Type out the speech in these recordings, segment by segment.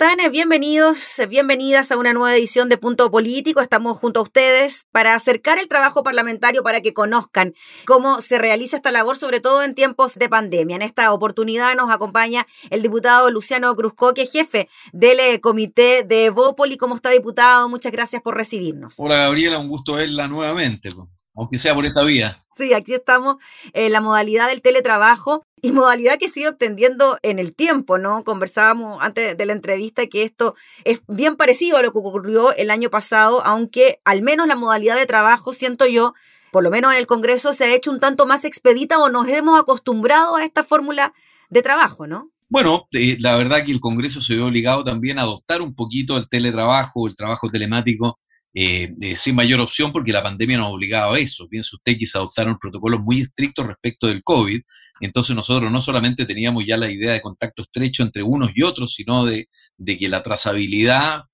Están? Bienvenidos, bienvenidas a una nueva edición de Punto Político. Estamos junto a ustedes para acercar el trabajo parlamentario para que conozcan cómo se realiza esta labor, sobre todo en tiempos de pandemia. En esta oportunidad nos acompaña el diputado Luciano Cruzcoque, jefe del eh, comité de Bópoli. ¿Cómo está, diputado? Muchas gracias por recibirnos. Hola, Gabriela, un gusto verla nuevamente aunque sea por esta vía. Sí, aquí estamos en la modalidad del teletrabajo y modalidad que sigue extendiendo en el tiempo, ¿no? Conversábamos antes de la entrevista que esto es bien parecido a lo que ocurrió el año pasado, aunque al menos la modalidad de trabajo, siento yo, por lo menos en el Congreso, se ha hecho un tanto más expedita o nos hemos acostumbrado a esta fórmula de trabajo, ¿no? Bueno, eh, la verdad que el Congreso se ve obligado también a adoptar un poquito el teletrabajo, el trabajo telemático eh, sin mayor opción porque la pandemia nos obligaba a eso. Piense usted que se adoptaron protocolos muy estrictos respecto del COVID, entonces nosotros no solamente teníamos ya la idea de contacto estrecho entre unos y otros, sino de, que la trazabilidad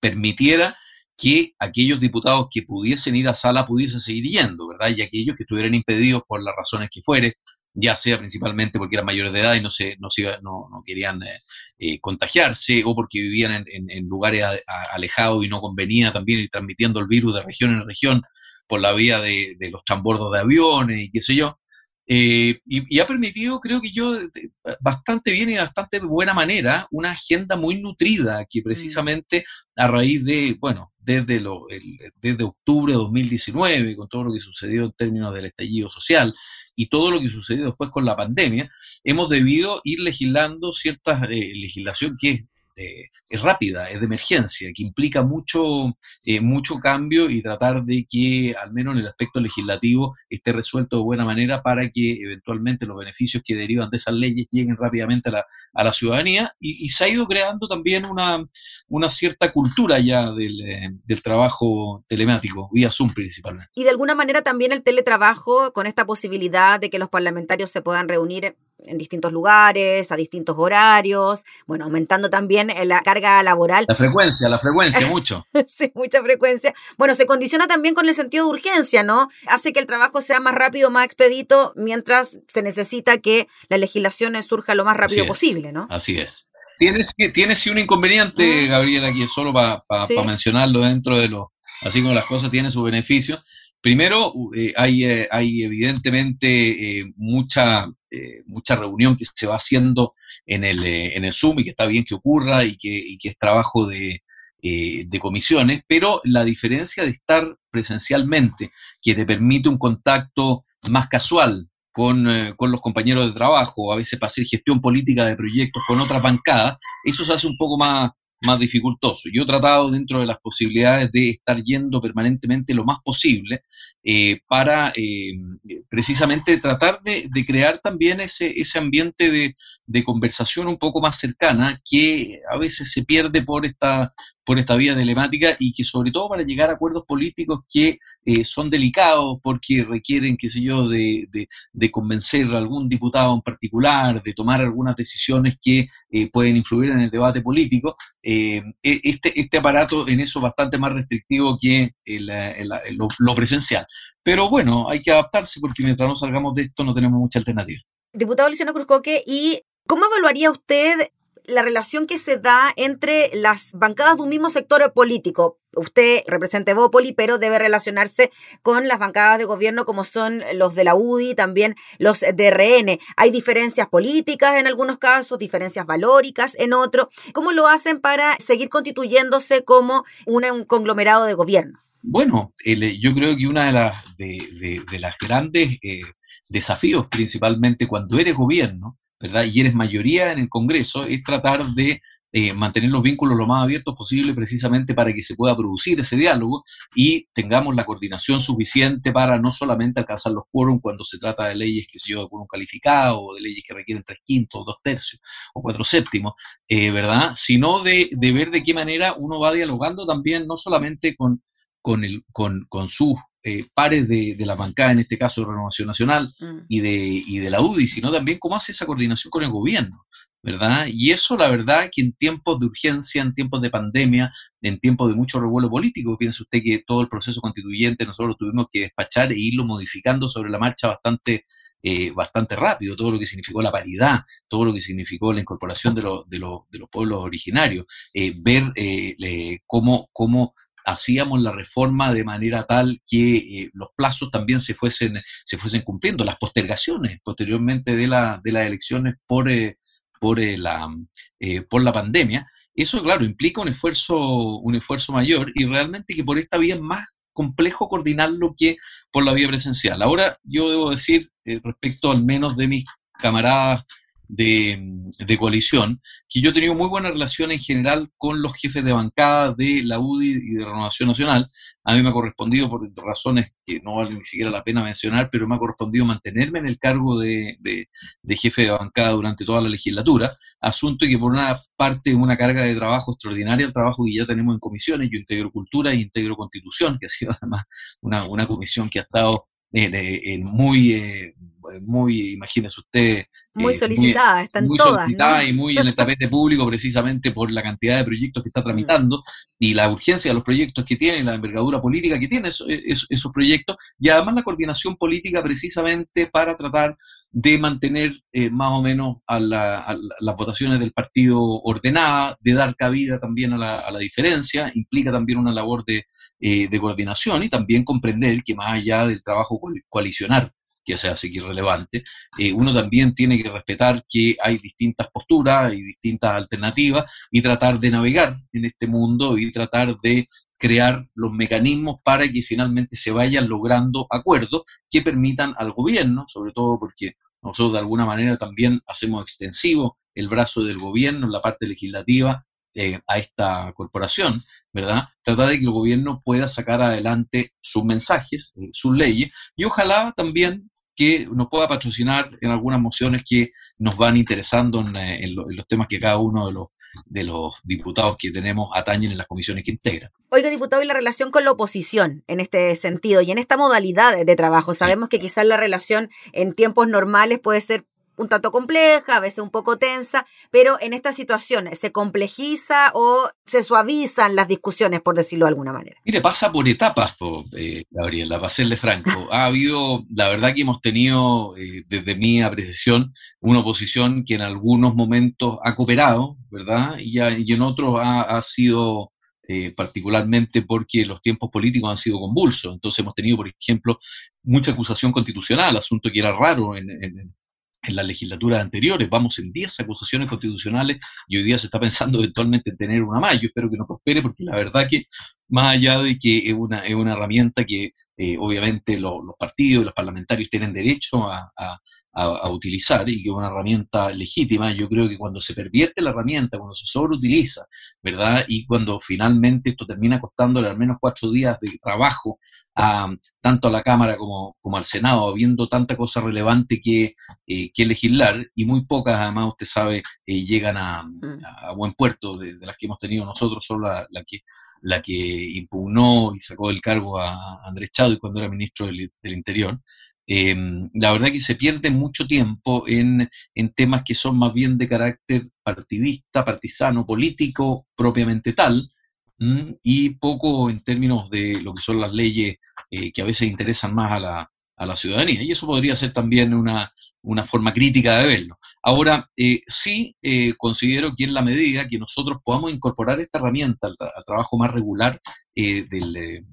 permitiera que aquellos diputados que pudiesen ir a sala pudiesen seguir yendo, ¿verdad? Y aquellos que estuvieran impedidos por las razones que fuere, ya sea principalmente porque eran mayores de edad y no, se, no, se no, no querían eh, eh, contagiarse o porque vivían en, lugares alejados y no convenía también ir transmitiendo el virus de región en región por la vía de, de los chambordos de aviones y qué sé yo. Eh, y, ha permitido, creo que yo, bastante bien y bastante buena manera, una agenda muy nutrida que mm. precisamente a raíz de, bueno, desde, lo, desde octubre de 2019, con todo lo que sucedió en términos del estallido social y todo lo que sucedió después con la pandemia, hemos debido ir legislando cierta eh, legislación que es rápida, es de emergencia, que implica mucho, eh, mucho cambio y tratar de que, al menos en el aspecto legislativo, esté resuelto de buena manera para que eventualmente los beneficios que derivan de esas leyes lleguen rápidamente a la, a la ciudadanía. Y, se ha ido creando también una, una cierta cultura ya del, eh, del trabajo telemático, vía Zoom principalmente. Y de alguna manera también el teletrabajo, con esta posibilidad de que los parlamentarios se puedan reunir en distintos lugares, a distintos horarios, bueno, aumentando también eh, la carga laboral. La frecuencia, la frecuencia, mucho. sí, mucha frecuencia. Bueno, se condiciona también con el sentido de urgencia, ¿no? Hace que el trabajo sea más rápido, más expedito, mientras se necesita que la legislación surja lo más rápido posible, ¿no? Así es. Tienes, tienes sí un inconveniente, Gabriela, aquí solo para mencionarlo dentro de lo, así como las cosas tienen su beneficio. Primero, eh, hay, eh, hay, evidentemente eh, mucha, mucha reunión que se va haciendo en el, en el Zoom y que está bien que ocurra y que, que es trabajo de, de, comisiones, pero la diferencia de estar presencialmente, que te permite un contacto más casual con, con, los compañeros de trabajo, a veces para hacer gestión política de proyectos con otras bancadas, eso se hace un poco más, más dificultoso. Yo he tratado dentro de las posibilidades de estar yendo permanentemente lo más posible eh, para eh, precisamente tratar de, crear también ese, ese ambiente de, de, conversación un poco más cercana que a veces se pierde por esta, por esta vía telemática y que sobre todo para llegar a acuerdos políticos que eh, son delicados porque requieren, qué sé yo, de, de, convencer a algún diputado en particular, de tomar algunas decisiones que eh, pueden influir en el debate político. Eh, e, este, este aparato en eso es bastante más restrictivo que lo, lo presencial. Pero bueno, hay que adaptarse porque mientras no salgamos de esto no tenemos mucha alternativa. Diputado Luciano Cruzcoque, ¿y cómo evaluaría usted la relación que se da entre las bancadas de un mismo sector político. Usted representa Evópoli, pero debe relacionarse con las bancadas de gobierno como son los de la UDI, también los DRN. Hay diferencias políticas en algunos casos, diferencias valóricas en otros. ¿Cómo lo hacen para seguir constituyéndose como un conglomerado de gobierno? Bueno, yo creo que una de las, de, las grandes eh, desafíos, principalmente cuando eres gobierno, ¿verdad? Y eres mayoría en el Congreso, es tratar de eh, mantener los vínculos lo más abiertos posible precisamente para que se pueda producir ese diálogo y tengamos la coordinación suficiente para no solamente alcanzar los quórum cuando se trata de leyes que se yo, de quórum calificado o de leyes que requieren tres quintos, dos tercios o cuatro séptimos, eh, ¿verdad? Sino de, de ver de qué manera uno va dialogando también no solamente con con, el, con, con sus eh, pares de, la bancada, en este caso de Renovación Nacional mm. y, de, y de la UDI, sino también cómo hace esa coordinación con el gobierno. ¿verdad? Y eso, la verdad, que en tiempos de urgencia, en tiempos de pandemia, en tiempos de mucho revuelo político, piense usted que todo el proceso constituyente nosotros tuvimos que despachar e irlo modificando sobre la marcha bastante, eh, bastante rápido, todo lo que significó la paridad, todo lo que significó la incorporación de, de, de los pueblos originarios, eh, ver eh, cómo, cómo hacíamos la reforma de manera tal que los plazos también se fuesen, se fuesen cumpliendo, las postergaciones posteriormente de, la, de las elecciones por, por, eh, la, eh, por la pandemia, eso, claro, implica un esfuerzo, un esfuerzo mayor y realmente que por esta vía es más complejo coordinarlo que por la vía presencial. Ahora, yo debo decir, eh, respecto al menos de mis camaradas de, coalición, que yo he tenido muy buena relación en general con los jefes de bancada de la UDI y de Renovación Nacional. A mí me ha correspondido, por razones que no vale ni siquiera la pena mencionar, pero me ha correspondido mantenerme en el cargo de, jefe de bancada durante toda la legislatura, asunto que por una parte es una carga de trabajo extraordinaria, el trabajo que ya tenemos en comisiones, yo integro cultura e integro constitución, que ha sido además una, una comisión que ha estado en muy, eh, muy, imagínese usted, muy eh, solicitada, están muy todas. Solicitada y muy en el tapete público precisamente por la cantidad de proyectos que está tramitando y la urgencia de los proyectos que tiene, la envergadura política que tiene esos, esos, proyectos y además la coordinación política precisamente para tratar de mantener eh, más o menos a, las votaciones del partido ordenadas, de dar cabida también a la, a la diferencia, implica también una labor de, eh, de coordinación y también comprender que más allá del trabajo coalicionar que se hace irrelevante, eh, uno también tiene que respetar que hay distintas posturas y distintas alternativas y tratar de navegar en este mundo y tratar de crear los mecanismos para que finalmente se vayan logrando acuerdos que permitan al gobierno, sobre todo porque nosotros de alguna manera también hacemos extensivo el brazo del gobierno la parte legislativa eh, a esta corporación, ¿verdad? Tratar de que el gobierno pueda sacar adelante sus mensajes, eh, sus leyes, y ojalá también que nos pueda patrocinar en algunas mociones que nos van interesando en, eh, los temas que cada uno de los de los diputados que tenemos atañen en las comisiones que integran. Oiga, diputado, y la relación con la oposición en este sentido y en esta modalidad de trabajo. Sabemos que quizás la relación en tiempos normales puede ser un tanto compleja, a veces un poco tensa, pero en esta situación se complejiza o se suavizan las discusiones, por decirlo de alguna manera. Mire, pasa por etapas, eh, Gabriela, para serle franco. Ha habido, la verdad que hemos tenido, eh, desde mi apreciación, una oposición que en algunos momentos ha cooperado, ¿verdad? Y, en otros ha, sido eh, particularmente porque los tiempos políticos han sido convulsos. Entonces hemos tenido, por ejemplo, mucha acusación constitucional, asunto que era raro en, en las legislaturas anteriores. Vamos en 10 acusaciones constitucionales y hoy día se está pensando eventualmente en tener una más. Yo espero que no prospere porque la verdad que más allá de que es una, es una herramienta que eh, obviamente los partidos y los parlamentarios tienen derecho a, utilizar y que es una herramienta legítima, yo creo que cuando se pervierte la herramienta, cuando se sobreutiliza, ¿verdad? Y cuando finalmente esto termina costándole al menos cuatro días de trabajo a, tanto a la Cámara como, como al Senado, habiendo tanta cosa relevante que, eh, que legislar, y muy pocas, además, usted sabe, eh, llegan a, mm. a, buen puerto de, las que hemos tenido nosotros, solo la, la, que la que impugnó y sacó del cargo a Andrés Chávez cuando era ministro del, del Interior. Em, la verdad que se pierde mucho tiempo en, temas que son más bien de carácter partidista, partisano, político, propiamente tal, y poco en términos de lo que son las leyes eh, que a veces interesan más a la, a la, ciudadanía. Y eso podría ser también una, forma crítica de verlo. Ahora, eh, sí eh, considero que en la medida que nosotros podamos incorporar esta herramienta al trabajo más regular del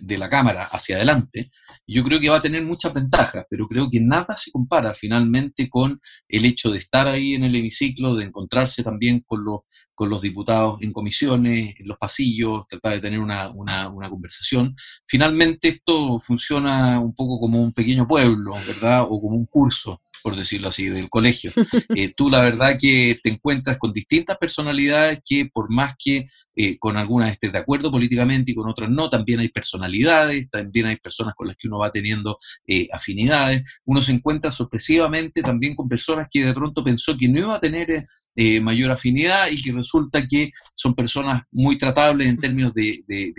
de la Cámara hacia adelante, yo creo que va a tener muchas ventajas, pero creo que nada se compara finalmente con el hecho de estar ahí en el hemiciclo, de encontrarse también con los, con los diputados en comisiones, en los pasillos, tratar de tener una, una, conversación. Finalmente esto funciona un poco como un pequeño pueblo, ¿verdad? O como un curso. por decirlo así, del colegio. Eh, tú la verdad que te encuentras con distintas personalidades que por más que eh, con algunas estés de acuerdo políticamente y con otras no, también hay personalidades, también hay personas con las que uno va teniendo eh, afinidades. Uno se encuentra sorpresivamente también con personas que de pronto pensó que no iba a tener eh, mayor afinidad y que resulta que son personas muy tratables en términos de, de,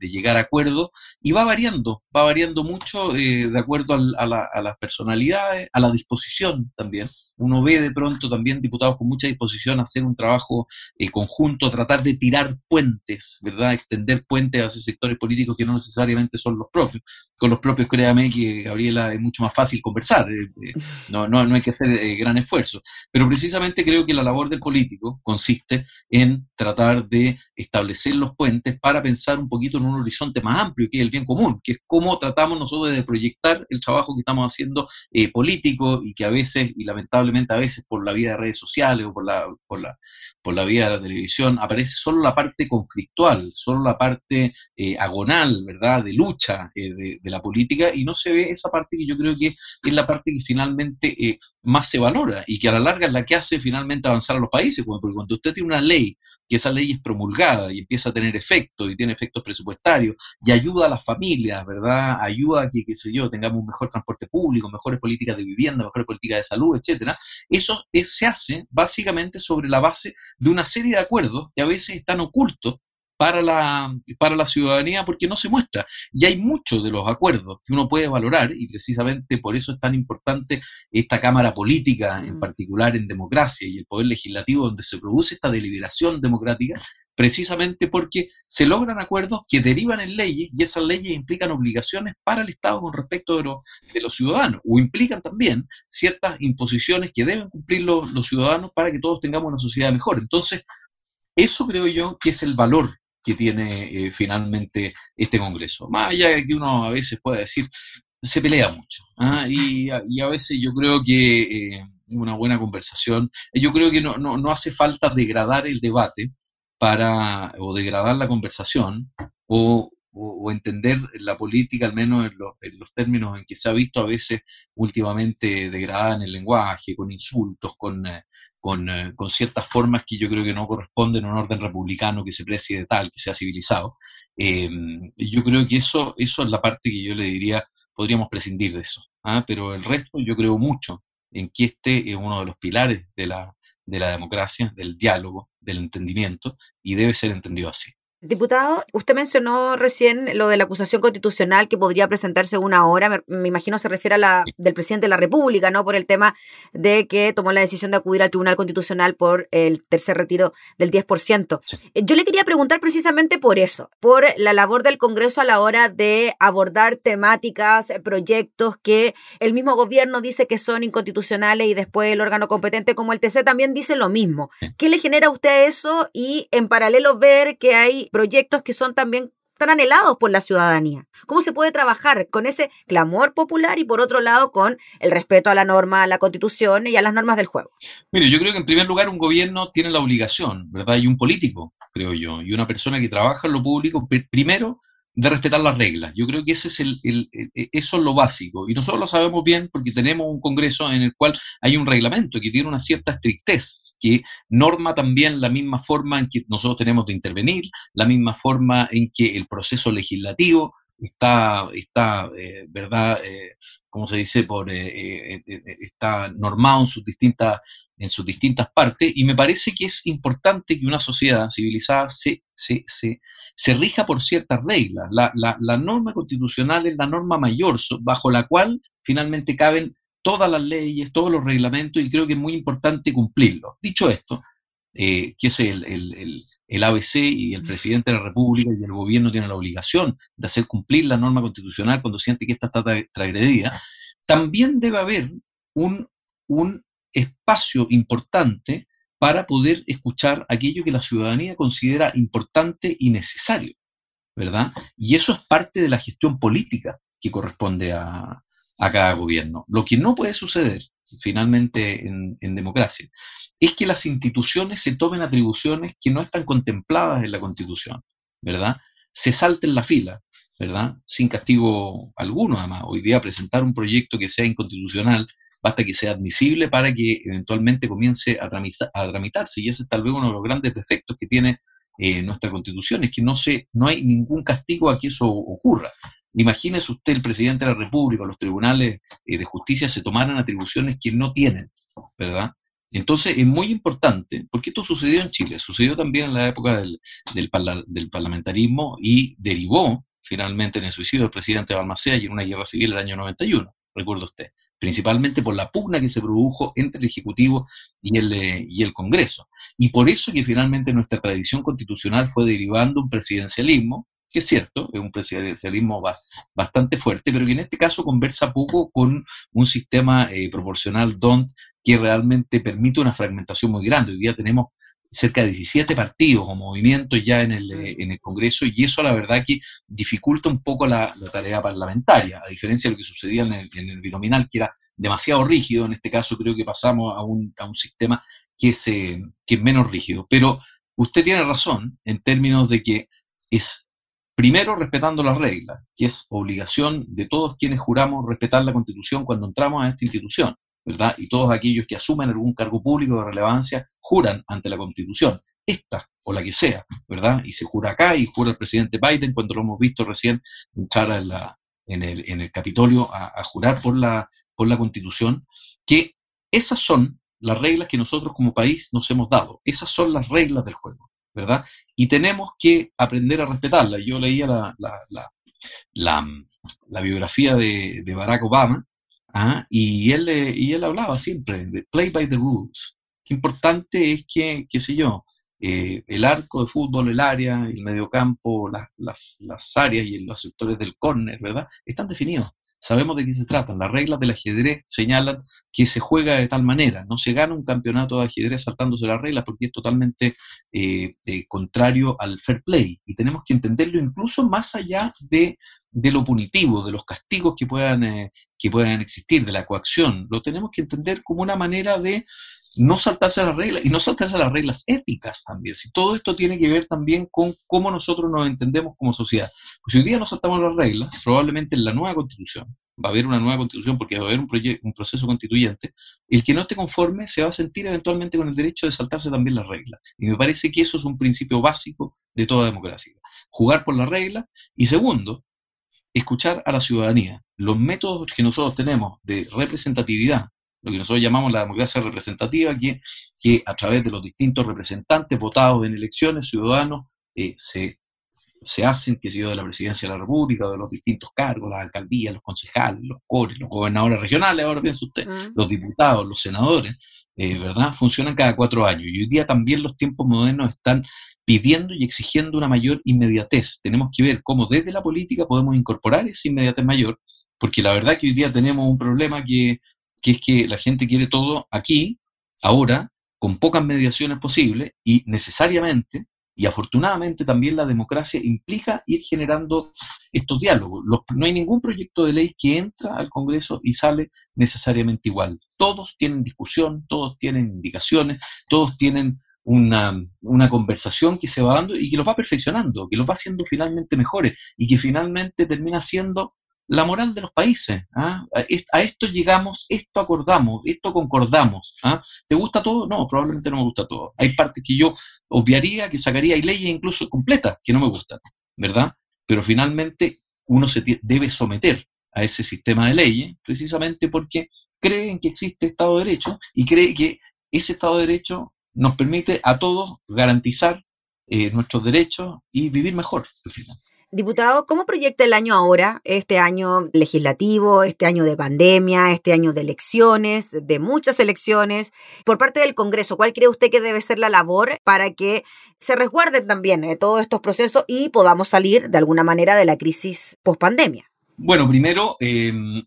llegar a acuerdos y va variando, va variando mucho eh, de acuerdo a, las personalidades, a la disposición también. Uno ve de pronto también diputados con mucha disposición a hacer un trabajo eh, conjunto, a tratar de tirar puentes, ¿verdad? Extender puentes hacia sectores políticos que no necesariamente son los propios. Con los propios, créame que, Gabriela, es mucho más fácil conversar, no, no, no hay que hacer gran esfuerzo. Pero precisamente creo que la labor del político consiste en tratar de establecer los puentes para pensar un poquito en un horizonte más amplio, que es el bien común, que es cómo tratamos nosotros de proyectar el trabajo que estamos haciendo eh, político y que a veces, y lamentablemente a veces por la vía de redes sociales o por la, por la, por la vía de la televisión, aparece solo la parte conflictual, solo la parte eh, agonal, ¿verdad?, de lucha eh, de, la política y no se ve esa parte que yo creo que es la parte que finalmente más se valora y que a la larga es la que hace finalmente avanzar a los países, porque cuando usted tiene una ley, que esa ley es promulgada y empieza a tener efectos y tiene efectos presupuestarios y ayuda a las familias, ¿verdad? Ayuda a que, qué sé yo, tengamos un mejor transporte público, mejores políticas de vivienda, mejores políticas de salud, etcétera. Eso se hace básicamente sobre la base de una serie de acuerdos que a veces están ocultos para la, para la ciudadanía porque no se muestra. Y hay muchos de los acuerdos que uno puede valorar y precisamente por eso es tan importante esta Cámara Política, en particular en democracia, y el Poder Legislativo, donde se produce esta deliberación democrática, precisamente porque se logran acuerdos que derivan en leyes y esas leyes implican obligaciones para el Estado con respecto de, de los ciudadanos o implican también ciertas imposiciones que deben cumplir los, los ciudadanos para que todos tengamos una sociedad mejor. Entonces, eso creo yo que es el valor que tiene eh, finalmente este Congreso. Más allá de que uno a veces pueda decir, se pelea mucho. ¿ah? Y, a veces yo creo que eh, una buena conversación, yo creo que no, no, no, hace falta degradar el debate para, o degradar la conversación, o, o, entender la política, al menos en los, términos en que se ha visto a veces últimamente degradada en el lenguaje, con insultos, con, eh, eh, con, ciertas formas que yo creo que no corresponden a un orden republicano que se precie de tal, que sea civilizado. Eh, yo creo que eso, eso es la parte que yo le diría, podríamos prescindir de eso. ¿ah? Pero el resto yo creo mucho en que este es uno de los pilares de la, de la democracia, del diálogo, del entendimiento, y debe ser entendido así. Diputado, usted mencionó recién lo de la acusación constitucional que podría presentarse una hora, me, imagino se refiere a la del presidente de la República, ¿no? Por el tema de que tomó la decisión de acudir al Tribunal Constitucional por el tercer retiro del 10%. Eh, yo le quería preguntar precisamente por eso, por la labor del Congreso a la hora de abordar temáticas, eh, proyectos que el mismo gobierno dice que son inconstitucionales y después el órgano competente como el TC también dice lo mismo. ¿Qué le genera a usted eso y en paralelo ver que hay proyectos que son también tan anhelados por la ciudadanía. ¿Cómo se puede trabajar con ese clamor popular y por otro lado con el respeto a la norma, a la constitución y a las normas del juego? Mire, yo creo que en primer lugar un gobierno tiene la obligación, ¿verdad? Y un político, creo yo, y una persona que trabaja en lo público, primero de respetar las reglas. Yo creo que ese es el, e, eso es lo básico. Y nosotros lo sabemos bien porque tenemos un Congreso en el cual hay un reglamento que tiene una cierta estrictez, que norma también la misma forma en que nosotros tenemos de intervenir, la misma forma en que el proceso legislativo está, está eh, ¿verdad? Eh, como se dice, por, eh, está normado en sus, distintas, en sus distintas partes, y me parece que es importante que una sociedad civilizada se, se, se, se rija por ciertas reglas. La, la, la, norma constitucional es la norma mayor bajo la cual finalmente caben todas las leyes, todos los reglamentos, y creo que es muy importante cumplirlos. Dicho esto, eh, que es el, el, el, ABC y el presidente de la República y el gobierno tienen la obligación de hacer cumplir la norma constitucional cuando siente que esta está transgredida, también debe haber un, un espacio importante para poder escuchar aquello que la ciudadanía considera importante y necesario, ¿verdad? Y eso es parte de la gestión política que corresponde a, a cada gobierno. Lo que no puede suceder finalmente en, democracia, es que las instituciones se tomen atribuciones que no están contempladas en la Constitución, ¿verdad? Se salten la fila, ¿verdad? Sin castigo alguno, además. Hoy día presentar un proyecto que sea inconstitucional basta que sea admisible para que eventualmente comience a, tramitarse. Y ese es tal vez uno de los grandes defectos que tiene eh, nuestra constitución, es que no, se, no hay ningún castigo a que eso ocurra. Imagínese usted el presidente de la República, los tribunales eh, de justicia se tomaran atribuciones que no tienen, ¿verdad? Entonces es muy importante, porque esto sucedió en Chile, sucedió también en la época del, del, parlamentarismo y derivó finalmente en el suicidio del presidente Balmacea y en una guerra civil el año 91, recuerda usted, principalmente por la pugna que se produjo entre el Ejecutivo y el, y el Congreso. Y por eso que finalmente nuestra tradición constitucional fue derivando un presidencialismo que es cierto, es un presidencialismo bastante fuerte, pero que en este caso conversa poco con un sistema eh, proporcional DONT que realmente permite una fragmentación muy grande. Hoy día tenemos cerca de 17 partidos o movimientos ya en el, en el Congreso y eso la verdad que dificulta un poco la, tarea parlamentaria, a diferencia de lo que sucedía en el, en el, binominal, que era demasiado rígido, en este caso creo que pasamos a un, a un sistema que es, eh, que es menos rígido. Pero usted tiene razón en términos de que es Primero, respetando las reglas, que es obligación de todos quienes juramos respetar la Constitución cuando entramos a esta institución, ¿verdad? Y todos aquellos que asumen algún cargo público de relevancia juran ante la Constitución, esta o la que sea, ¿verdad? Y se jura acá y jura el presidente Biden cuando lo hemos visto recién entrar en, la, en, el, en el Capitolio a, a, jurar por la, por la Constitución, que esas son las reglas que nosotros como país nos hemos dado, esas son las reglas del juego. ¿Verdad? Y tenemos que aprender a respetarla. Yo leía la, la, biografía de, Barack Obama ¿ah? y, él, y él hablaba siempre de play by the rules. Qué importante es que, qué sé yo, eh, el arco de fútbol, el área, el mediocampo, las, las, las áreas y los sectores del córner, ¿verdad? Están definidos sabemos de qué se trata. Las reglas del ajedrez señalan que se juega de tal manera. No se gana un campeonato de ajedrez saltándose las reglas porque es totalmente eh, eh, contrario al fair play. Y tenemos que entenderlo incluso más allá de, lo punitivo, de los castigos que puedan, eh, que puedan existir, de la coacción. Lo tenemos que entender como una manera de no saltarse las reglas y no saltarse las reglas éticas también. Si todo esto tiene que ver también con cómo nosotros nos entendemos como sociedad. Pues si hoy día no saltamos las reglas, probablemente en la nueva constitución, va a haber una nueva constitución porque va a haber un, un proceso constituyente, el que no esté conforme se va a sentir eventualmente con el derecho de saltarse también las reglas. Y me parece que eso es un principio básico de toda democracia. Jugar por las reglas y segundo, escuchar a la ciudadanía. Los métodos que nosotros tenemos de representatividad lo que nosotros llamamos la democracia representativa, que, que a través de los distintos representantes votados en elecciones ciudadanos eh, se, se hacen, que sido de la presidencia de la República, de los distintos cargos, las alcaldías, los concejales, los cores, los gobernadores regionales, ahora piensa usted, mm. los diputados, los senadores, eh, ¿verdad? Funcionan cada cuatro años. Y hoy día también los tiempos modernos están pidiendo y exigiendo una mayor inmediatez. Tenemos que ver cómo desde la política podemos incorporar esa inmediatez mayor, porque la verdad que hoy día tenemos un problema que que es que la gente quiere todo aquí, ahora, con pocas mediaciones posibles y necesariamente y afortunadamente también la democracia implica ir generando estos diálogos. no hay ningún proyecto de ley que entra al Congreso y sale necesariamente igual. Todos tienen discusión, todos tienen indicaciones, todos tienen una, una, conversación que se va dando y que los va perfeccionando, que los va haciendo finalmente mejores y que finalmente termina siendo la moral de los países. ¿ah? A esto llegamos, esto acordamos, esto concordamos. ¿ah? ¿Te gusta todo? No, probablemente no me gusta todo. Hay partes que yo obviaría, que sacaría, hay leyes incluso completas que no me gustan, ¿verdad? Pero finalmente uno se debe someter a ese sistema de leyes precisamente porque creen que existe Estado de Derecho y cree que ese Estado de Derecho nos permite a todos garantizar eh, nuestros derechos y vivir mejor. Diputado, ¿cómo proyecta el año ahora, este año legislativo, este año de pandemia, este año de elecciones, de muchas elecciones? Por parte del Congreso, ¿cuál cree usted que debe ser la labor para que se resguarden también eh, todos estos procesos y podamos salir de alguna manera de la crisis post-pandemia? Bueno, primero, em,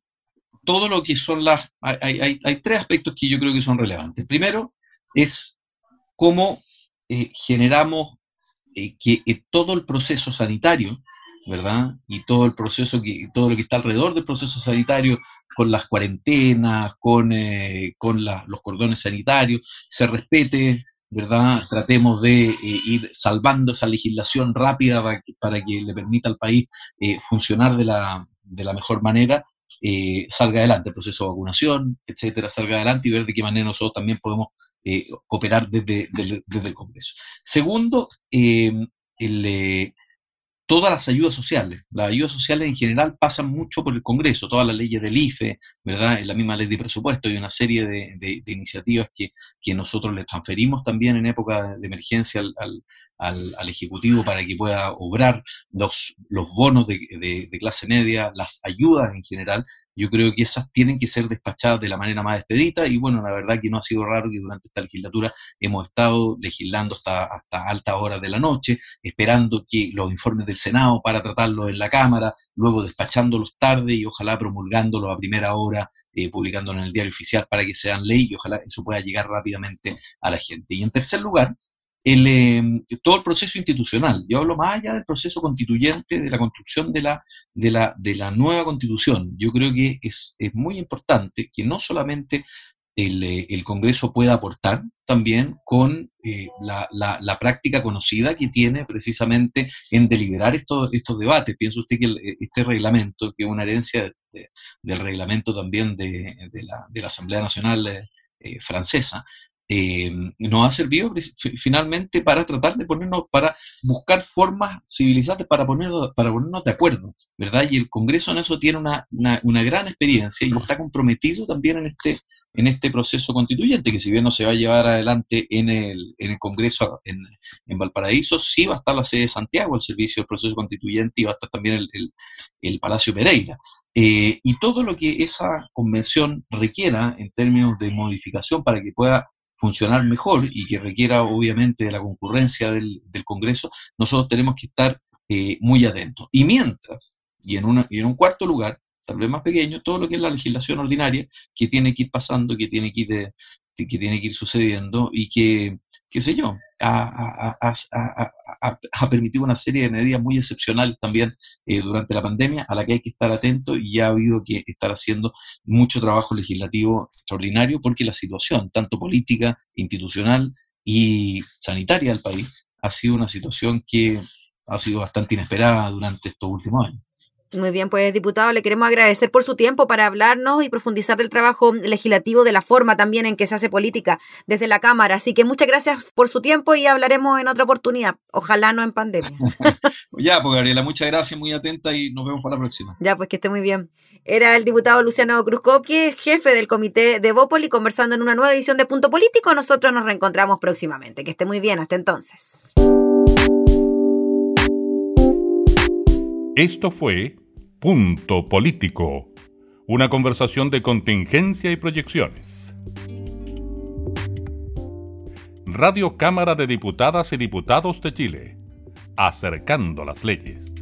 todo lo que son las... Hay, tres aspectos que yo creo que son relevantes. Primero es cómo eh, generamos eh, que todo el proceso sanitario ¿verdad? Y todo el proceso, que, todo lo que está alrededor del proceso sanitario, con las cuarentenas, con, eh, con los cordones sanitarios, se respete, ¿verdad? Tratemos de eh, ir salvando esa legislación rápida para que, le permita al país eh, funcionar de la, de la, mejor manera. salga adelante, el proceso de vacunación, etcétera, salga adelante y ver de qué manera nosotros también podemos operar desde, desde, el Congreso. Segundo, el, todas las ayudas sociales. Las ayudas sociales en general pasan mucho por el Congreso, todas las leyes del IFE, ¿verdad? En la misma ley de presupuesto y una serie de, iniciativas que, que, nosotros les transferimos también en época de emergencia al, al, Ejecutivo para que pueda obrar los, los bonos de, clase media, las ayudas en general, yo creo que esas tienen que ser despachadas de la manera más expedita y bueno, la verdad que no ha sido raro que durante esta legislatura hemos estado legislando hasta, hasta altas horas de la noche, esperando que los informes del Senado para tratarlos en la Cámara, luego despachándolos tarde y ojalá promulgándolos a primera hora, eh, publicándolos en el diario oficial para que sean ley y ojalá eso pueda llegar rápidamente a la gente. Y en tercer lugar, el, em, todo el proceso institucional. Yo hablo más allá del proceso constituyente, de la construcción de la, de la, de la nueva constitución. Yo creo que es, muy importante que no solamente el, eh, el, Congreso pueda aportar también con eh, la, la, práctica conocida que tiene precisamente en deliberar estos, estos debates. Piensa usted que este reglamento, que es una herencia del reglamento también de, de, la, de la Asamblea Nacional eh, Francesa, eh, nos ha servido finalmente para tratar de ponernos, para buscar formas civilizadas para, ponernos, para ponernos de acuerdo, ¿verdad? Y el Congreso en eso tiene una, una, gran experiencia y está comprometido también en este, en este proceso constituyente, que si bien no se va a llevar adelante en el, en el Congreso en, en, Valparaíso, sí va a estar la sede de Santiago, el servicio del proceso constituyente, y va a estar también el, el, el Palacio Pereira. Eh, y todo lo que esa convención requiera en términos de modificación para que pueda funcionar mejor y que requiera obviamente de la concurrencia del, Congreso, nosotros tenemos que estar eh, muy atentos. Y mientras, y en, una, y en un cuarto lugar, tal vez más pequeño, todo lo que es la legislación ordinaria, que tiene que ir pasando, que tiene que ir, de, que tiene que ir sucediendo y que, qué sé yo, ha, permitido una serie de medidas muy excepcionales también eh, durante la pandemia, a la que hay que estar atento y ya ha habido que estar haciendo mucho trabajo legislativo extraordinario porque la situación, tanto política, institucional y sanitaria del país, ha sido una situación que ha sido bastante inesperada durante estos últimos años. Muy bien, pues diputado, le queremos agradecer por su tiempo para hablarnos y profundizar del trabajo legislativo, de la forma también en que se hace política desde la Cámara. Así que muchas gracias por su tiempo y hablaremos en otra oportunidad. Ojalá no en pandemia. ya, pues Gabriela, muchas gracias, muy atenta y nos vemos para la próxima. Ya, pues que esté muy bien. Era el diputado Luciano Cruzcopie, jefe del comité de Bópoli, conversando en una nueva edición de Punto Político. Nosotros nos reencontramos próximamente. Que esté muy bien, hasta entonces. Esto fue Punto Político, una conversación de contingencia y proyecciones. Radio Cámara de Diputadas y Diputados de Chile, acercando las leyes.